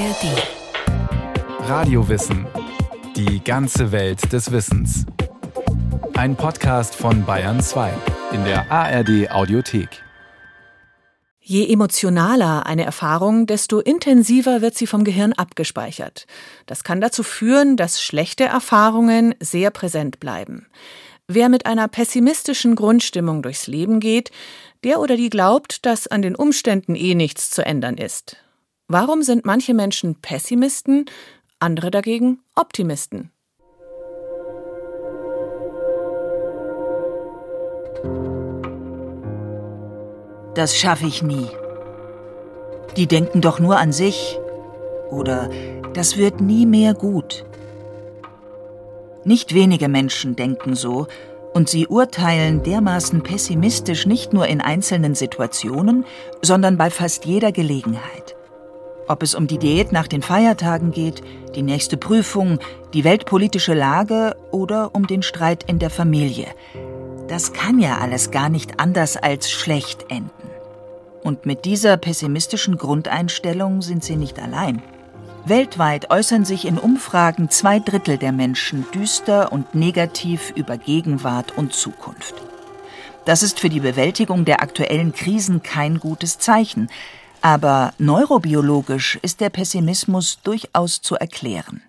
ARD. Radiowissen. Die ganze Welt des Wissens. Ein Podcast von Bayern 2 in der ARD Audiothek. Je emotionaler eine Erfahrung, desto intensiver wird sie vom Gehirn abgespeichert. Das kann dazu führen, dass schlechte Erfahrungen sehr präsent bleiben. Wer mit einer pessimistischen Grundstimmung durchs Leben geht, der oder die glaubt, dass an den Umständen eh nichts zu ändern ist. Warum sind manche Menschen Pessimisten, andere dagegen Optimisten? Das schaffe ich nie. Die denken doch nur an sich. Oder das wird nie mehr gut. Nicht wenige Menschen denken so, und sie urteilen dermaßen pessimistisch nicht nur in einzelnen Situationen, sondern bei fast jeder Gelegenheit. Ob es um die Diät nach den Feiertagen geht, die nächste Prüfung, die weltpolitische Lage oder um den Streit in der Familie. Das kann ja alles gar nicht anders als schlecht enden. Und mit dieser pessimistischen Grundeinstellung sind sie nicht allein. Weltweit äußern sich in Umfragen zwei Drittel der Menschen düster und negativ über Gegenwart und Zukunft. Das ist für die Bewältigung der aktuellen Krisen kein gutes Zeichen, aber neurobiologisch ist der Pessimismus durchaus zu erklären.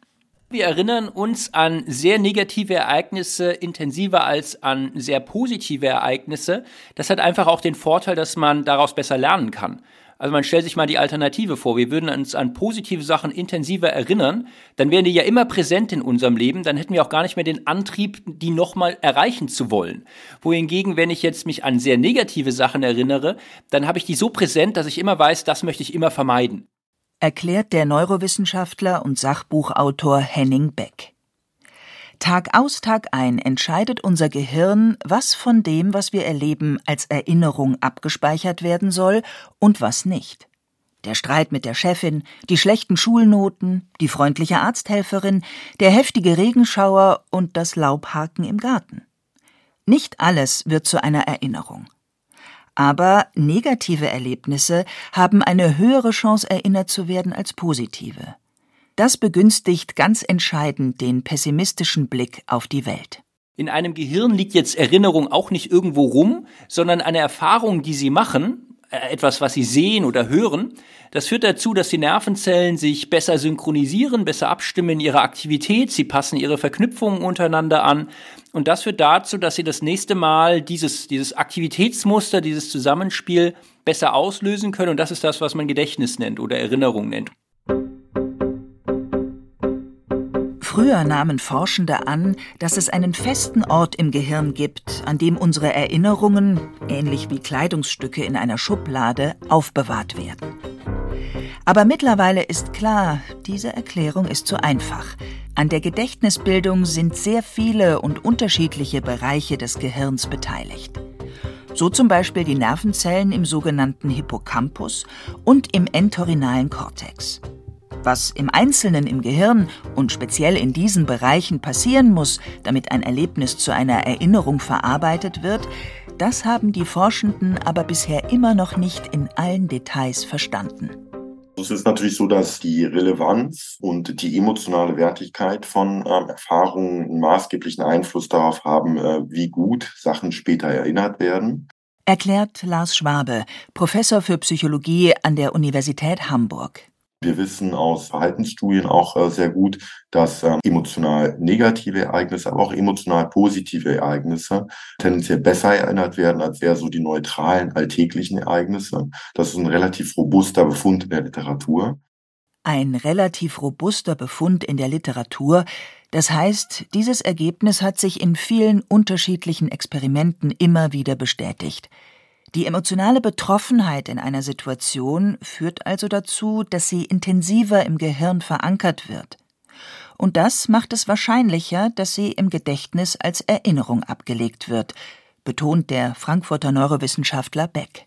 Wir erinnern uns an sehr negative Ereignisse intensiver als an sehr positive Ereignisse. Das hat einfach auch den Vorteil, dass man daraus besser lernen kann. Also man stellt sich mal die Alternative vor. Wir würden uns an positive Sachen intensiver erinnern, dann wären die ja immer präsent in unserem Leben, dann hätten wir auch gar nicht mehr den Antrieb, die nochmal erreichen zu wollen. Wohingegen, wenn ich jetzt mich an sehr negative Sachen erinnere, dann habe ich die so präsent, dass ich immer weiß, das möchte ich immer vermeiden. Erklärt der Neurowissenschaftler und Sachbuchautor Henning Beck. Tag aus, Tag ein entscheidet unser Gehirn, was von dem, was wir erleben, als Erinnerung abgespeichert werden soll und was nicht. Der Streit mit der Chefin, die schlechten Schulnoten, die freundliche Arzthelferin, der heftige Regenschauer und das Laubhaken im Garten. Nicht alles wird zu einer Erinnerung. Aber negative Erlebnisse haben eine höhere Chance erinnert zu werden als positive. Das begünstigt ganz entscheidend den pessimistischen Blick auf die Welt. In einem Gehirn liegt jetzt Erinnerung auch nicht irgendwo rum, sondern eine Erfahrung, die Sie machen, äh, etwas, was Sie sehen oder hören, das führt dazu, dass die Nervenzellen sich besser synchronisieren, besser abstimmen in ihrer Aktivität, sie passen ihre Verknüpfungen untereinander an und das führt dazu, dass Sie das nächste Mal dieses, dieses Aktivitätsmuster, dieses Zusammenspiel besser auslösen können und das ist das, was man Gedächtnis nennt oder Erinnerung nennt. Früher nahmen Forschende an, dass es einen festen Ort im Gehirn gibt, an dem unsere Erinnerungen, ähnlich wie Kleidungsstücke in einer Schublade, aufbewahrt werden. Aber mittlerweile ist klar, diese Erklärung ist zu einfach. An der Gedächtnisbildung sind sehr viele und unterschiedliche Bereiche des Gehirns beteiligt. So zum Beispiel die Nervenzellen im sogenannten Hippocampus und im entorhinalen Kortex. Was im Einzelnen im Gehirn und speziell in diesen Bereichen passieren muss, damit ein Erlebnis zu einer Erinnerung verarbeitet wird, das haben die Forschenden aber bisher immer noch nicht in allen Details verstanden. Es ist natürlich so, dass die Relevanz und die emotionale Wertigkeit von ähm, Erfahrungen einen maßgeblichen Einfluss darauf haben, äh, wie gut Sachen später erinnert werden. Erklärt Lars Schwabe, Professor für Psychologie an der Universität Hamburg. Wir wissen aus Verhaltensstudien auch äh, sehr gut, dass ähm, emotional negative Ereignisse, aber auch emotional positive Ereignisse tendenziell besser erinnert werden als eher so die neutralen alltäglichen Ereignisse. Das ist ein relativ robuster Befund in der Literatur. Ein relativ robuster Befund in der Literatur. Das heißt, dieses Ergebnis hat sich in vielen unterschiedlichen Experimenten immer wieder bestätigt. Die emotionale Betroffenheit in einer Situation führt also dazu, dass sie intensiver im Gehirn verankert wird. Und das macht es wahrscheinlicher, dass sie im Gedächtnis als Erinnerung abgelegt wird, betont der Frankfurter Neurowissenschaftler Beck.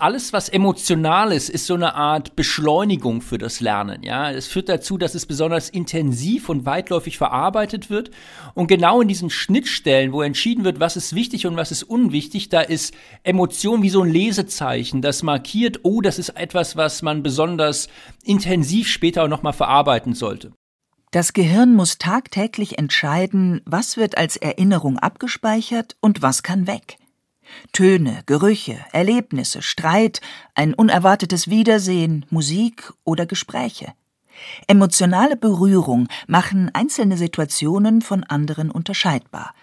Alles, was emotional ist, ist so eine Art Beschleunigung für das Lernen. Ja, es führt dazu, dass es besonders intensiv und weitläufig verarbeitet wird. Und genau in diesen Schnittstellen, wo entschieden wird, was ist wichtig und was ist unwichtig, da ist Emotion wie so ein Lesezeichen, das markiert, oh, das ist etwas, was man besonders intensiv später auch nochmal verarbeiten sollte. Das Gehirn muss tagtäglich entscheiden, was wird als Erinnerung abgespeichert und was kann weg. Töne, Gerüche, Erlebnisse, Streit, ein unerwartetes Wiedersehen, Musik oder Gespräche. Emotionale Berührung machen einzelne Situationen von anderen unterscheidbar.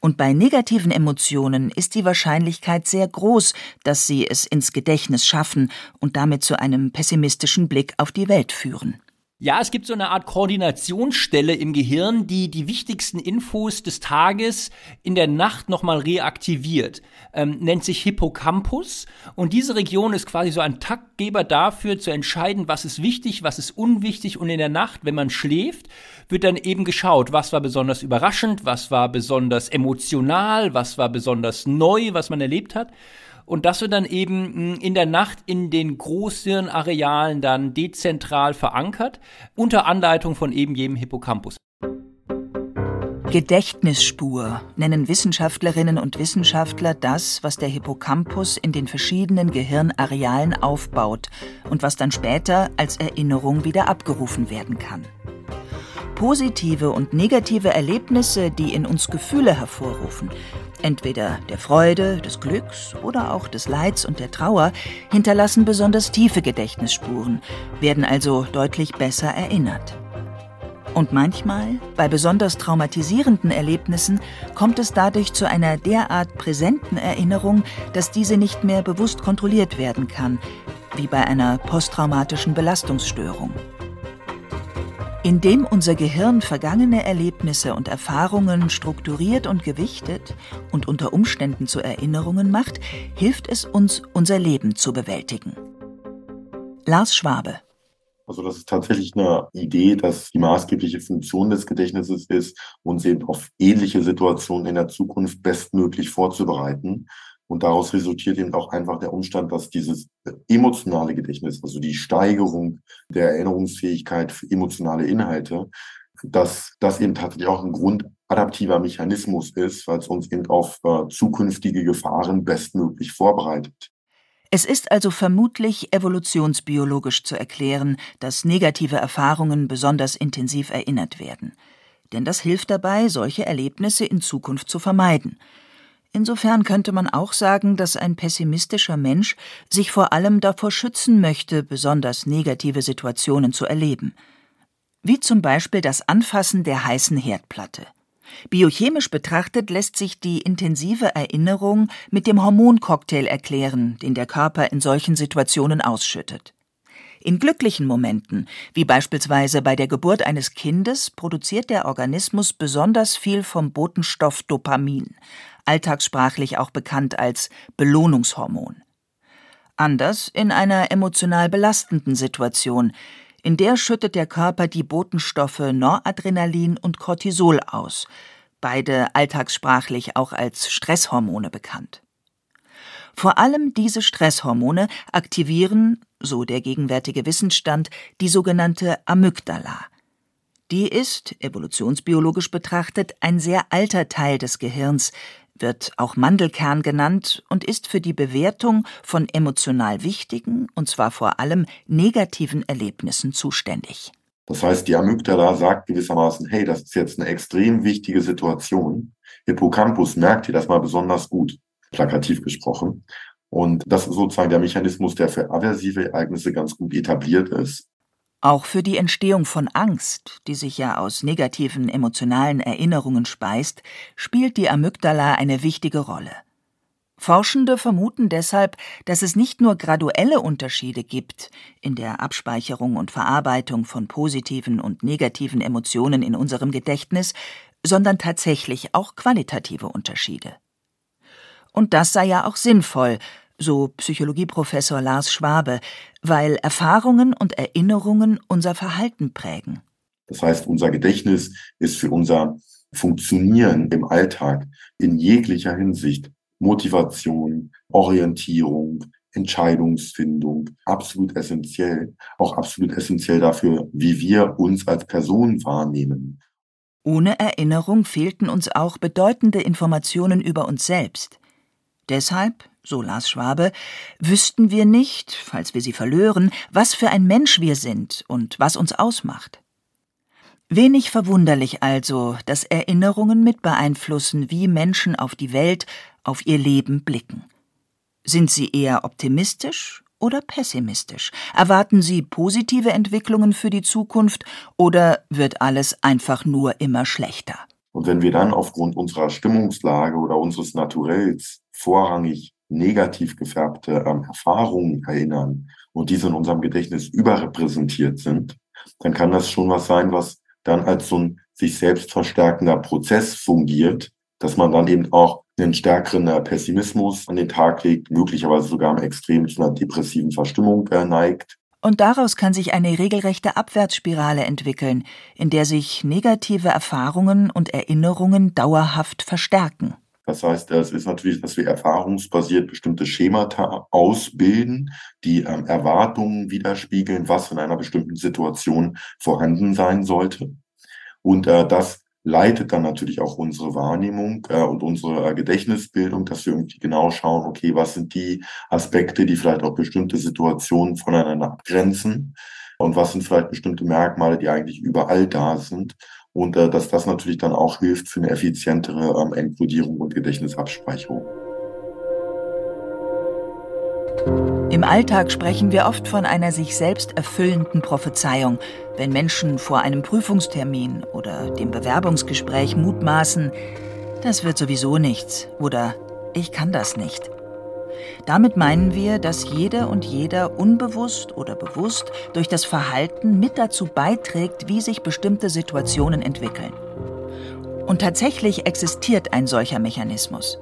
Und bei negativen Emotionen ist die Wahrscheinlichkeit sehr groß, dass sie es ins Gedächtnis schaffen und damit zu einem pessimistischen Blick auf die Welt führen. Ja, es gibt so eine Art Koordinationsstelle im Gehirn, die die wichtigsten Infos des Tages in der Nacht nochmal reaktiviert. Ähm, nennt sich Hippocampus. Und diese Region ist quasi so ein Taktgeber dafür, zu entscheiden, was ist wichtig, was ist unwichtig. Und in der Nacht, wenn man schläft, wird dann eben geschaut, was war besonders überraschend, was war besonders emotional, was war besonders neu, was man erlebt hat und das wird dann eben hm, in der Nacht in den Großhirnarealen dann dezentral verankert, unter Anleitung von eben jedem Hippocampus. Gedächtnisspur nennen Wissenschaftlerinnen und Wissenschaftler das, was der Hippocampus in den verschiedenen Gehirnarealen aufbaut und was dann später als Erinnerung wieder abgerufen werden kann. Positive und negative Erlebnisse, die in uns Gefühle hervorrufen, entweder der Freude, des Glücks oder auch des Leids und der Trauer, hinterlassen besonders tiefe Gedächtnisspuren, werden also deutlich besser erinnert. Und manchmal, bei besonders traumatisierenden Erlebnissen, kommt es dadurch zu einer derart präsenten Erinnerung, dass diese nicht mehr bewusst kontrolliert werden kann, wie bei einer posttraumatischen Belastungsstörung. Indem unser Gehirn vergangene Erlebnisse und Erfahrungen strukturiert und gewichtet und unter Umständen zu Erinnerungen macht, hilft es uns, unser Leben zu bewältigen. Lars Schwabe also das ist tatsächlich eine Idee, dass die maßgebliche Funktion des Gedächtnisses ist, uns eben auf ähnliche Situationen in der Zukunft bestmöglich vorzubereiten. Und daraus resultiert eben auch einfach der Umstand, dass dieses emotionale Gedächtnis, also die Steigerung der Erinnerungsfähigkeit für emotionale Inhalte, dass das eben tatsächlich auch ein grundadaptiver Mechanismus ist, weil es uns eben auf äh, zukünftige Gefahren bestmöglich vorbereitet. Es ist also vermutlich evolutionsbiologisch zu erklären, dass negative Erfahrungen besonders intensiv erinnert werden. Denn das hilft dabei, solche Erlebnisse in Zukunft zu vermeiden. Insofern könnte man auch sagen, dass ein pessimistischer Mensch sich vor allem davor schützen möchte, besonders negative Situationen zu erleben. Wie zum Beispiel das Anfassen der heißen Herdplatte. Biochemisch betrachtet lässt sich die intensive Erinnerung mit dem Hormoncocktail erklären, den der Körper in solchen Situationen ausschüttet. In glücklichen Momenten, wie beispielsweise bei der Geburt eines Kindes, produziert der Organismus besonders viel vom Botenstoff Dopamin, alltagssprachlich auch bekannt als Belohnungshormon. Anders in einer emotional belastenden Situation, in der schüttet der Körper die Botenstoffe Noradrenalin und Cortisol aus, beide alltagssprachlich auch als Stresshormone bekannt. Vor allem diese Stresshormone aktivieren, so der gegenwärtige Wissensstand, die sogenannte Amygdala. Die ist, evolutionsbiologisch betrachtet, ein sehr alter Teil des Gehirns, wird auch Mandelkern genannt und ist für die Bewertung von emotional wichtigen, und zwar vor allem negativen Erlebnissen zuständig. Das heißt, die Amygdala sagt gewissermaßen, hey, das ist jetzt eine extrem wichtige Situation. Hippocampus merkt ihr das mal besonders gut, plakativ gesprochen. Und das ist sozusagen der Mechanismus, der für aversive Ereignisse ganz gut etabliert ist. Auch für die Entstehung von Angst, die sich ja aus negativen emotionalen Erinnerungen speist, spielt die Amygdala eine wichtige Rolle. Forschende vermuten deshalb, dass es nicht nur graduelle Unterschiede gibt in der Abspeicherung und Verarbeitung von positiven und negativen Emotionen in unserem Gedächtnis, sondern tatsächlich auch qualitative Unterschiede. Und das sei ja auch sinnvoll, so Psychologieprofessor Lars Schwabe, weil Erfahrungen und Erinnerungen unser Verhalten prägen. Das heißt, unser Gedächtnis ist für unser Funktionieren im Alltag in jeglicher Hinsicht Motivation, Orientierung, Entscheidungsfindung absolut essentiell, auch absolut essentiell dafür, wie wir uns als Person wahrnehmen. Ohne Erinnerung fehlten uns auch bedeutende Informationen über uns selbst. Deshalb, so las Schwabe, wüssten wir nicht, falls wir sie verlören, was für ein Mensch wir sind und was uns ausmacht. Wenig verwunderlich also, dass Erinnerungen mit beeinflussen, wie Menschen auf die Welt, auf ihr Leben blicken. Sind Sie eher optimistisch oder pessimistisch? Erwarten Sie positive Entwicklungen für die Zukunft oder wird alles einfach nur immer schlechter? Und wenn wir dann aufgrund unserer Stimmungslage oder unseres Naturells vorrangig negativ gefärbte ähm, Erfahrungen erinnern und diese in unserem Gedächtnis überrepräsentiert sind, dann kann das schon was sein, was dann als so ein sich selbst verstärkender Prozess fungiert, dass man dann eben auch einen stärkeren äh, Pessimismus an den Tag legt, möglicherweise sogar im Extrem zu einer depressiven Verstimmung äh, neigt. Und daraus kann sich eine regelrechte Abwärtsspirale entwickeln, in der sich negative Erfahrungen und Erinnerungen dauerhaft verstärken. Das heißt, es ist natürlich, dass wir erfahrungsbasiert bestimmte Schemata ausbilden, die ähm, Erwartungen widerspiegeln, was in einer bestimmten Situation vorhanden sein sollte. Und äh, das leitet dann natürlich auch unsere Wahrnehmung äh, und unsere äh, Gedächtnisbildung, dass wir irgendwie genau schauen, okay, was sind die Aspekte, die vielleicht auch bestimmte Situationen voneinander abgrenzen und was sind vielleicht bestimmte Merkmale, die eigentlich überall da sind und äh, dass das natürlich dann auch hilft für eine effizientere ähm, Enkodierung und Gedächtnisabspeicherung. Im Alltag sprechen wir oft von einer sich selbst erfüllenden Prophezeiung, wenn Menschen vor einem Prüfungstermin oder dem Bewerbungsgespräch mutmaßen, das wird sowieso nichts oder ich kann das nicht. Damit meinen wir, dass jede und jeder unbewusst oder bewusst durch das Verhalten mit dazu beiträgt, wie sich bestimmte Situationen entwickeln. Und tatsächlich existiert ein solcher Mechanismus.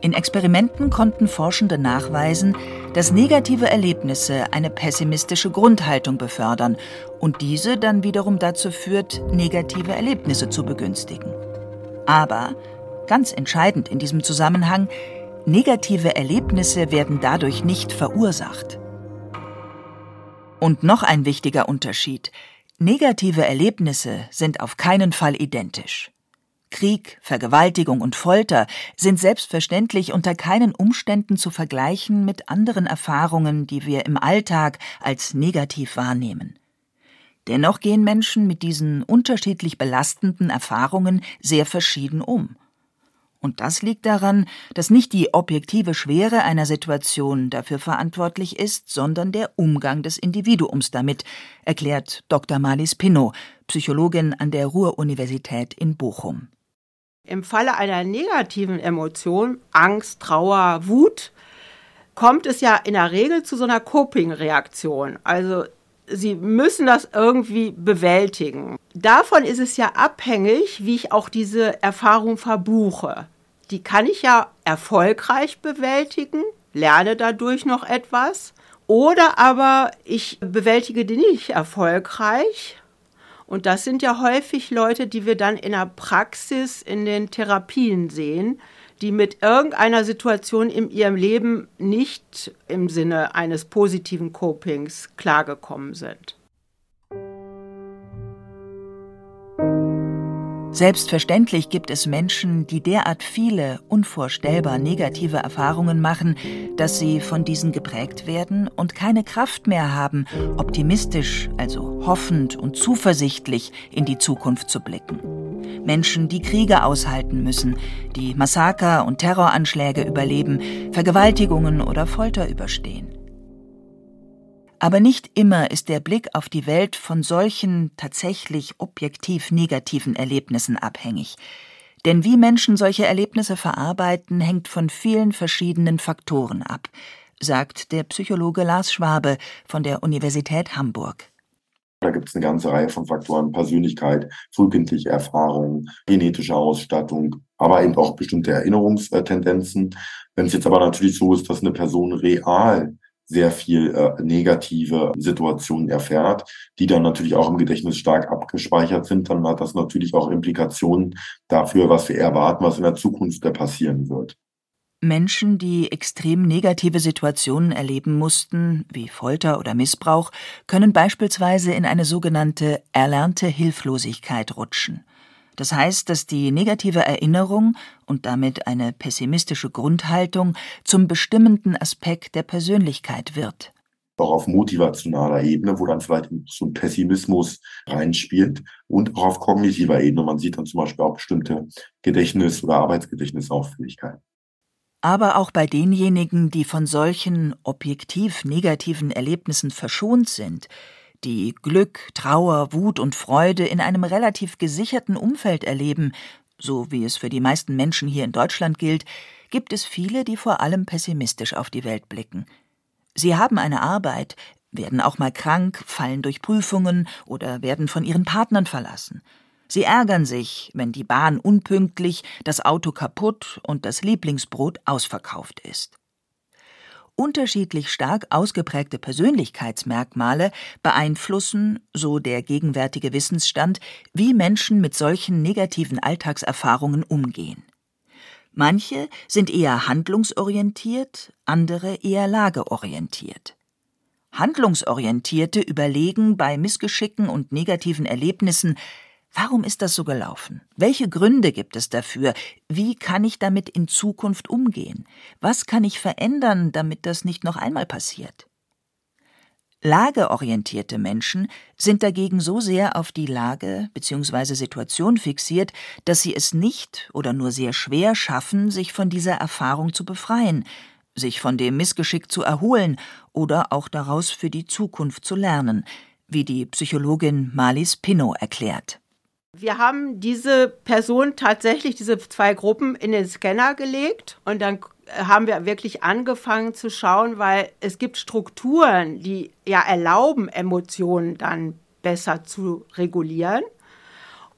In Experimenten konnten Forschende nachweisen, dass negative Erlebnisse eine pessimistische Grundhaltung befördern und diese dann wiederum dazu führt, negative Erlebnisse zu begünstigen. Aber, ganz entscheidend in diesem Zusammenhang, negative Erlebnisse werden dadurch nicht verursacht. Und noch ein wichtiger Unterschied. Negative Erlebnisse sind auf keinen Fall identisch. Krieg, Vergewaltigung und Folter sind selbstverständlich unter keinen Umständen zu vergleichen mit anderen Erfahrungen, die wir im Alltag als negativ wahrnehmen. Dennoch gehen Menschen mit diesen unterschiedlich belastenden Erfahrungen sehr verschieden um. Und das liegt daran, dass nicht die objektive Schwere einer Situation dafür verantwortlich ist, sondern der Umgang des Individuums damit, erklärt Dr. Marlies Pinnow, Psychologin an der Ruhr-Universität in Bochum. Im Falle einer negativen Emotion, Angst, Trauer, Wut, kommt es ja in der Regel zu so einer Coping-Reaktion. Also sie müssen das irgendwie bewältigen. Davon ist es ja abhängig, wie ich auch diese Erfahrung verbuche. Die kann ich ja erfolgreich bewältigen, lerne dadurch noch etwas. Oder aber ich bewältige die nicht erfolgreich und das sind ja häufig Leute, die wir dann in der Praxis, in den Therapien sehen, die mit irgendeiner Situation in ihrem Leben nicht im Sinne eines positiven Copings klargekommen sind. Selbstverständlich gibt es Menschen, die derart viele, unvorstellbar negative Erfahrungen machen, dass sie von diesen geprägt werden und keine Kraft mehr haben, optimistisch, also hoffend und zuversichtlich in die Zukunft zu blicken. Menschen, die Kriege aushalten müssen, die Massaker und Terroranschläge überleben, Vergewaltigungen oder Folter überstehen. Aber nicht immer ist der Blick auf die Welt von solchen tatsächlich objektiv negativen Erlebnissen abhängig. Denn wie Menschen solche Erlebnisse verarbeiten, hängt von vielen verschiedenen Faktoren ab, sagt der Psychologe Lars Schwabe von der Universität Hamburg. Da gibt es eine ganze Reihe von Faktoren, Persönlichkeit, frühkindliche Erfahrungen, genetische Ausstattung, aber eben auch bestimmte Erinnerungstendenzen. Wenn es jetzt aber natürlich so ist, dass eine Person real sehr viel äh, negative Situationen erfährt, die dann natürlich auch im Gedächtnis stark abgespeichert sind, dann hat das natürlich auch Implikationen dafür, was wir erwarten, was in der Zukunft da passieren wird. Menschen, die extrem negative Situationen erleben mussten, wie Folter oder Missbrauch, können beispielsweise in eine sogenannte erlernte Hilflosigkeit rutschen. Das heißt, dass die negative Erinnerung und damit eine pessimistische Grundhaltung zum bestimmenden Aspekt der Persönlichkeit wird. Auch auf motivationaler Ebene, wo dann vielleicht so ein Pessimismus reinspielt und auch auf kognitiver Ebene. Man sieht dann zum Beispiel auch bestimmte Gedächtnis- oder Arbeitsgedächtnisauffälligkeiten aber auch bei denjenigen, die von solchen objektiv negativen Erlebnissen verschont sind, die Glück, Trauer, Wut und Freude in einem relativ gesicherten Umfeld erleben, so wie es für die meisten Menschen hier in Deutschland gilt, gibt es viele, die vor allem pessimistisch auf die Welt blicken. Sie haben eine Arbeit, werden auch mal krank, fallen durch Prüfungen oder werden von ihren Partnern verlassen. Sie ärgern sich, wenn die Bahn unpünktlich, das Auto kaputt und das Lieblingsbrot ausverkauft ist. Unterschiedlich stark ausgeprägte Persönlichkeitsmerkmale beeinflussen, so der gegenwärtige Wissensstand, wie Menschen mit solchen negativen Alltagserfahrungen umgehen. Manche sind eher handlungsorientiert, andere eher lageorientiert. Handlungsorientierte überlegen bei Missgeschicken und negativen Erlebnissen, Warum ist das so gelaufen? Welche Gründe gibt es dafür? Wie kann ich damit in Zukunft umgehen? Was kann ich verändern, damit das nicht noch einmal passiert? Lageorientierte Menschen sind dagegen so sehr auf die Lage bzw. Situation fixiert, dass sie es nicht oder nur sehr schwer schaffen, sich von dieser Erfahrung zu befreien, sich von dem Missgeschick zu erholen oder auch daraus für die Zukunft zu lernen, wie die Psychologin Marlies Pinot erklärt. Wir haben diese Person tatsächlich, diese zwei Gruppen in den Scanner gelegt und dann haben wir wirklich angefangen zu schauen, weil es gibt Strukturen, die ja erlauben, Emotionen dann besser zu regulieren.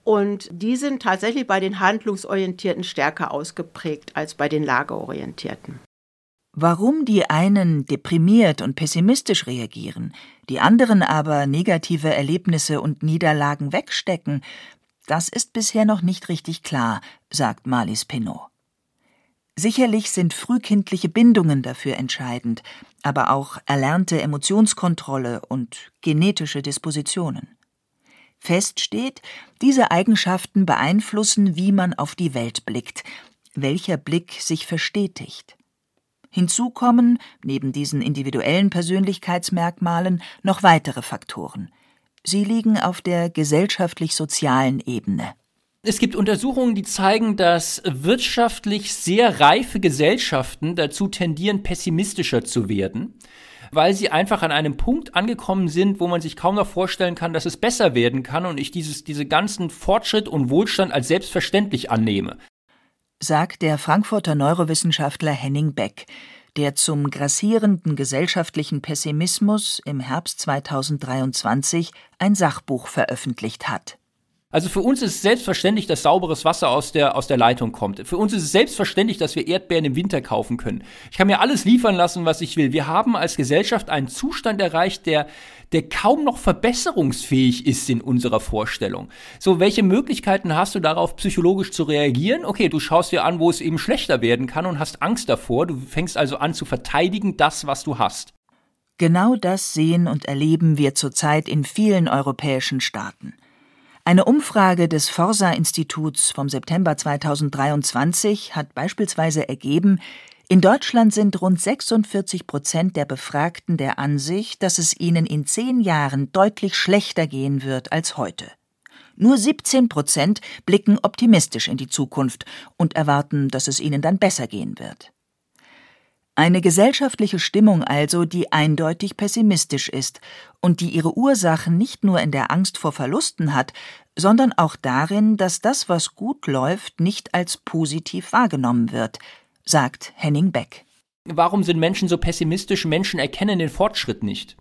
Und die sind tatsächlich bei den Handlungsorientierten stärker ausgeprägt als bei den Lageorientierten. Warum die einen deprimiert und pessimistisch reagieren, die anderen aber negative Erlebnisse und Niederlagen wegstecken, das ist bisher noch nicht richtig klar, sagt Marlies Pinot. Sicherlich sind frühkindliche Bindungen dafür entscheidend, aber auch erlernte Emotionskontrolle und genetische Dispositionen. Fest steht, diese Eigenschaften beeinflussen, wie man auf die Welt blickt, welcher Blick sich verstetigt. Hinzu kommen, neben diesen individuellen Persönlichkeitsmerkmalen, noch weitere Faktoren. Sie liegen auf der gesellschaftlich-sozialen Ebene. Es gibt Untersuchungen, die zeigen, dass wirtschaftlich sehr reife Gesellschaften dazu tendieren, pessimistischer zu werden, weil sie einfach an einem Punkt angekommen sind, wo man sich kaum noch vorstellen kann, dass es besser werden kann und ich dieses, diese ganzen Fortschritt und Wohlstand als selbstverständlich annehme. Sagt der Frankfurter Neurowissenschaftler Henning Beck der zum grassierenden gesellschaftlichen Pessimismus im Herbst 2023 ein Sachbuch veröffentlicht hat. Also für uns ist es selbstverständlich, dass sauberes Wasser aus der, aus der Leitung kommt. Für uns ist es selbstverständlich, dass wir Erdbeeren im Winter kaufen können. Ich kann mir alles liefern lassen, was ich will. Wir haben als Gesellschaft einen Zustand erreicht, der, der kaum noch verbesserungsfähig ist in unserer Vorstellung. So, welche Möglichkeiten hast du darauf, psychologisch zu reagieren? Okay, du schaust dir an, wo es eben schlechter werden kann und hast Angst davor. Du fängst also an zu verteidigen das, was du hast. Genau das sehen und erleben wir zurzeit in vielen europäischen Staaten. Eine Umfrage des Forsa-Instituts vom September 2023 hat beispielsweise ergeben, in Deutschland sind rund 46 Prozent der Befragten der Ansicht, dass es ihnen in zehn Jahren deutlich schlechter gehen wird als heute. Nur 17 Prozent blicken optimistisch in die Zukunft und erwarten, dass es ihnen dann besser gehen wird. Eine gesellschaftliche Stimmung also, die eindeutig pessimistisch ist und die ihre Ursachen nicht nur in der Angst vor Verlusten hat, sondern auch darin, dass das, was gut läuft, nicht als positiv wahrgenommen wird, sagt Henning Beck. Warum sind Menschen so pessimistisch? Menschen erkennen den Fortschritt nicht.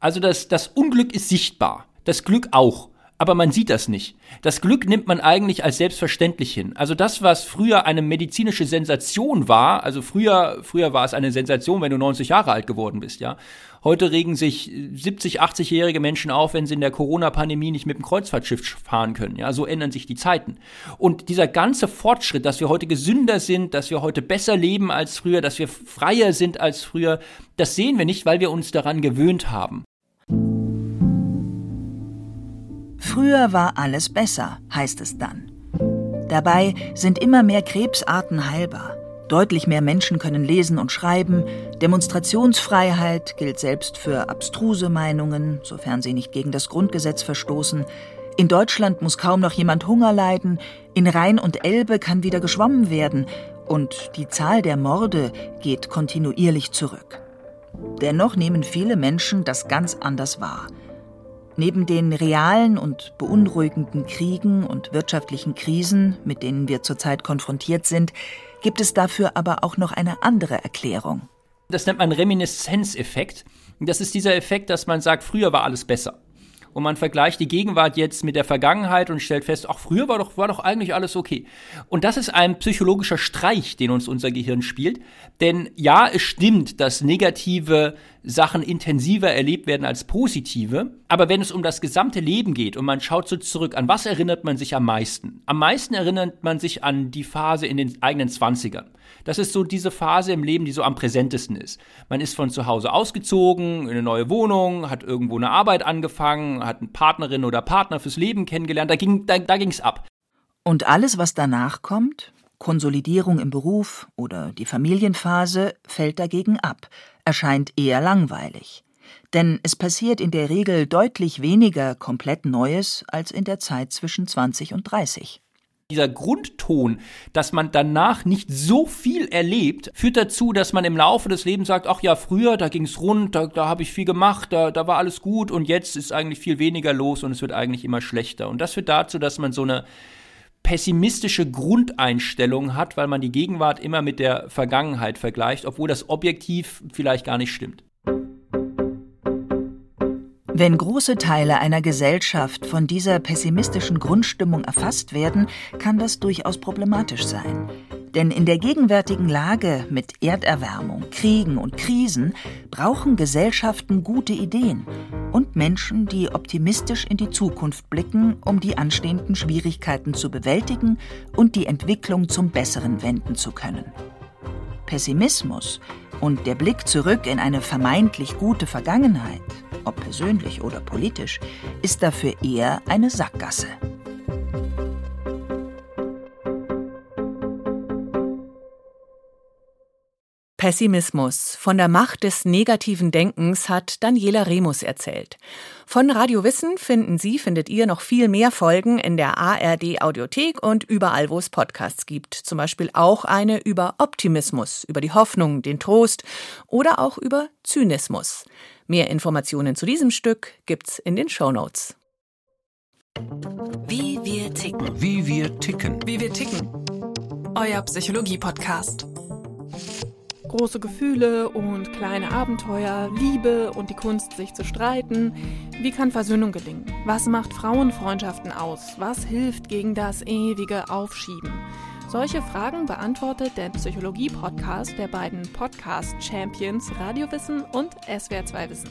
Also das, das Unglück ist sichtbar, das Glück auch. Aber man sieht das nicht. Das Glück nimmt man eigentlich als selbstverständlich hin. Also das, was früher eine medizinische Sensation war, also früher, früher war es eine Sensation, wenn du 90 Jahre alt geworden bist, ja. Heute regen sich 70, 80-jährige Menschen auf, wenn sie in der Corona-Pandemie nicht mit dem Kreuzfahrtschiff fahren können. Ja, so ändern sich die Zeiten. Und dieser ganze Fortschritt, dass wir heute gesünder sind, dass wir heute besser leben als früher, dass wir freier sind als früher, das sehen wir nicht, weil wir uns daran gewöhnt haben. Früher war alles besser, heißt es dann. Dabei sind immer mehr Krebsarten heilbar. Deutlich mehr Menschen können lesen und schreiben. Demonstrationsfreiheit gilt selbst für abstruse Meinungen, sofern sie nicht gegen das Grundgesetz verstoßen. In Deutschland muss kaum noch jemand Hunger leiden. In Rhein und Elbe kann wieder geschwommen werden. Und die Zahl der Morde geht kontinuierlich zurück. Dennoch nehmen viele Menschen das ganz anders wahr. Neben den realen und beunruhigenden Kriegen und wirtschaftlichen Krisen, mit denen wir zurzeit konfrontiert sind, gibt es dafür aber auch noch eine andere Erklärung. Das nennt man Reminiszenzeffekt. Das ist dieser Effekt, dass man sagt, früher war alles besser und man vergleicht die Gegenwart jetzt mit der Vergangenheit und stellt fest, ach, früher war doch, war doch eigentlich alles okay. Und das ist ein psychologischer Streich, den uns unser Gehirn spielt. Denn ja, es stimmt, dass negative Sachen intensiver erlebt werden als positive. Aber wenn es um das gesamte Leben geht und man schaut so zurück, an was erinnert man sich am meisten? Am meisten erinnert man sich an die Phase in den eigenen Zwanzigern. Das ist so diese Phase im Leben, die so am präsentesten ist. Man ist von zu Hause ausgezogen, in eine neue Wohnung, hat irgendwo eine Arbeit angefangen, hat eine Partnerin oder Partner fürs Leben kennengelernt. Da ging da, da ging's ab. Und alles, was danach kommt, Konsolidierung im Beruf oder die Familienphase, fällt dagegen ab, erscheint eher langweilig. Denn es passiert in der Regel deutlich weniger komplett Neues als in der Zeit zwischen 20 und 30 dieser Grundton, dass man danach nicht so viel erlebt, führt dazu, dass man im Laufe des Lebens sagt, ach ja, früher, da ging's rund, da, da habe ich viel gemacht, da, da war alles gut und jetzt ist eigentlich viel weniger los und es wird eigentlich immer schlechter. Und das führt dazu, dass man so eine pessimistische Grundeinstellung hat, weil man die Gegenwart immer mit der Vergangenheit vergleicht, obwohl das objektiv vielleicht gar nicht stimmt. Wenn große Teile einer Gesellschaft von dieser pessimistischen Grundstimmung erfasst werden, kann das durchaus problematisch sein. Denn in der gegenwärtigen Lage mit Erderwärmung, Kriegen und Krisen brauchen Gesellschaften gute Ideen und Menschen, die optimistisch in die Zukunft blicken, um die anstehenden Schwierigkeiten zu bewältigen und die Entwicklung zum Besseren wenden zu können. Pessimismus und der Blick zurück in eine vermeintlich gute Vergangenheit ob persönlich oder politisch, ist dafür eher eine Sackgasse. Pessimismus. Von der Macht des negativen Denkens hat Daniela Remus erzählt. Von Radio Wissen finden Sie, findet ihr noch viel mehr Folgen in der ARD Audiothek und überall, wo es Podcasts gibt. Zum Beispiel auch eine über Optimismus, über die Hoffnung, den Trost oder auch über Zynismus. Mehr Informationen zu diesem Stück gibt's in den Show Notes. Wie wir ticken. Wie wir ticken. Wie wir ticken. Euer Psychologie-Podcast. Große Gefühle und kleine Abenteuer, Liebe und die Kunst, sich zu streiten. Wie kann Versöhnung gelingen? Was macht Frauenfreundschaften aus? Was hilft gegen das ewige Aufschieben? Solche Fragen beantwortet der Psychologie-Podcast der beiden Podcast-Champions Radiowissen und SWR2 Wissen.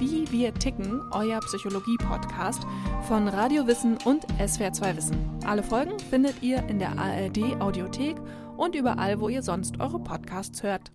Wie wir ticken, euer Psychologie-Podcast von Radio Wissen und SWR2 Wissen. Alle Folgen findet ihr in der ARD Audiothek und überall, wo ihr sonst eure Podcasts hört.